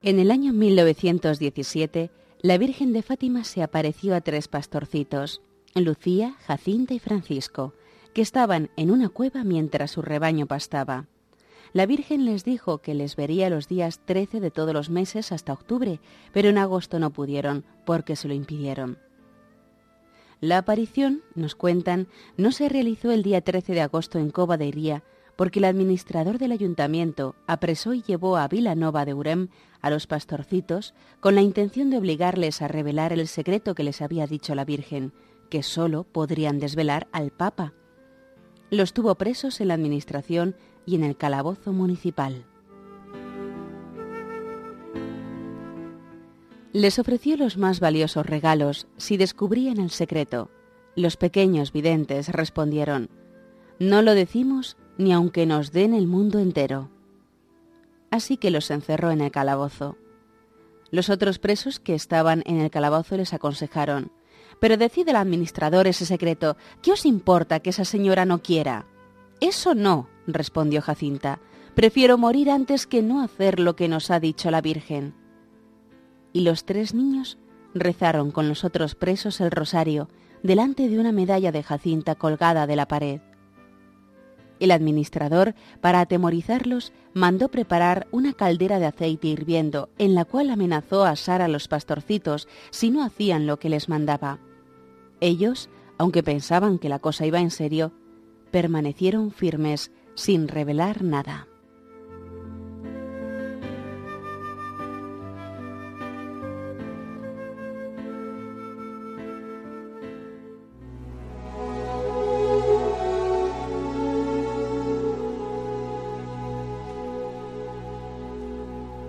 En el año 1917, la Virgen de Fátima se apareció a tres pastorcitos, Lucía, Jacinta y Francisco, que estaban en una cueva mientras su rebaño pastaba. La Virgen les dijo que les vería los días 13 de todos los meses hasta octubre, pero en agosto no pudieron porque se lo impidieron. La aparición, nos cuentan, no se realizó el día 13 de agosto en Cova de Iría, porque el administrador del ayuntamiento apresó y llevó a Vilanova de Urem a los pastorcitos con la intención de obligarles a revelar el secreto que les había dicho la Virgen, que sólo podrían desvelar al Papa. Los tuvo presos en la administración y en el calabozo municipal. Les ofreció los más valiosos regalos si descubrían el secreto. Los pequeños videntes respondieron, No lo decimos ni aunque nos den el mundo entero. Así que los encerró en el calabozo. Los otros presos que estaban en el calabozo les aconsejaron, pero decide el administrador ese secreto, ¿qué os importa que esa señora no quiera? Eso no, respondió Jacinta, prefiero morir antes que no hacer lo que nos ha dicho la Virgen. Y los tres niños rezaron con los otros presos el rosario delante de una medalla de Jacinta colgada de la pared. El administrador, para atemorizarlos, mandó preparar una caldera de aceite hirviendo, en la cual amenazó a asar a los pastorcitos si no hacían lo que les mandaba. Ellos, aunque pensaban que la cosa iba en serio, permanecieron firmes sin revelar nada.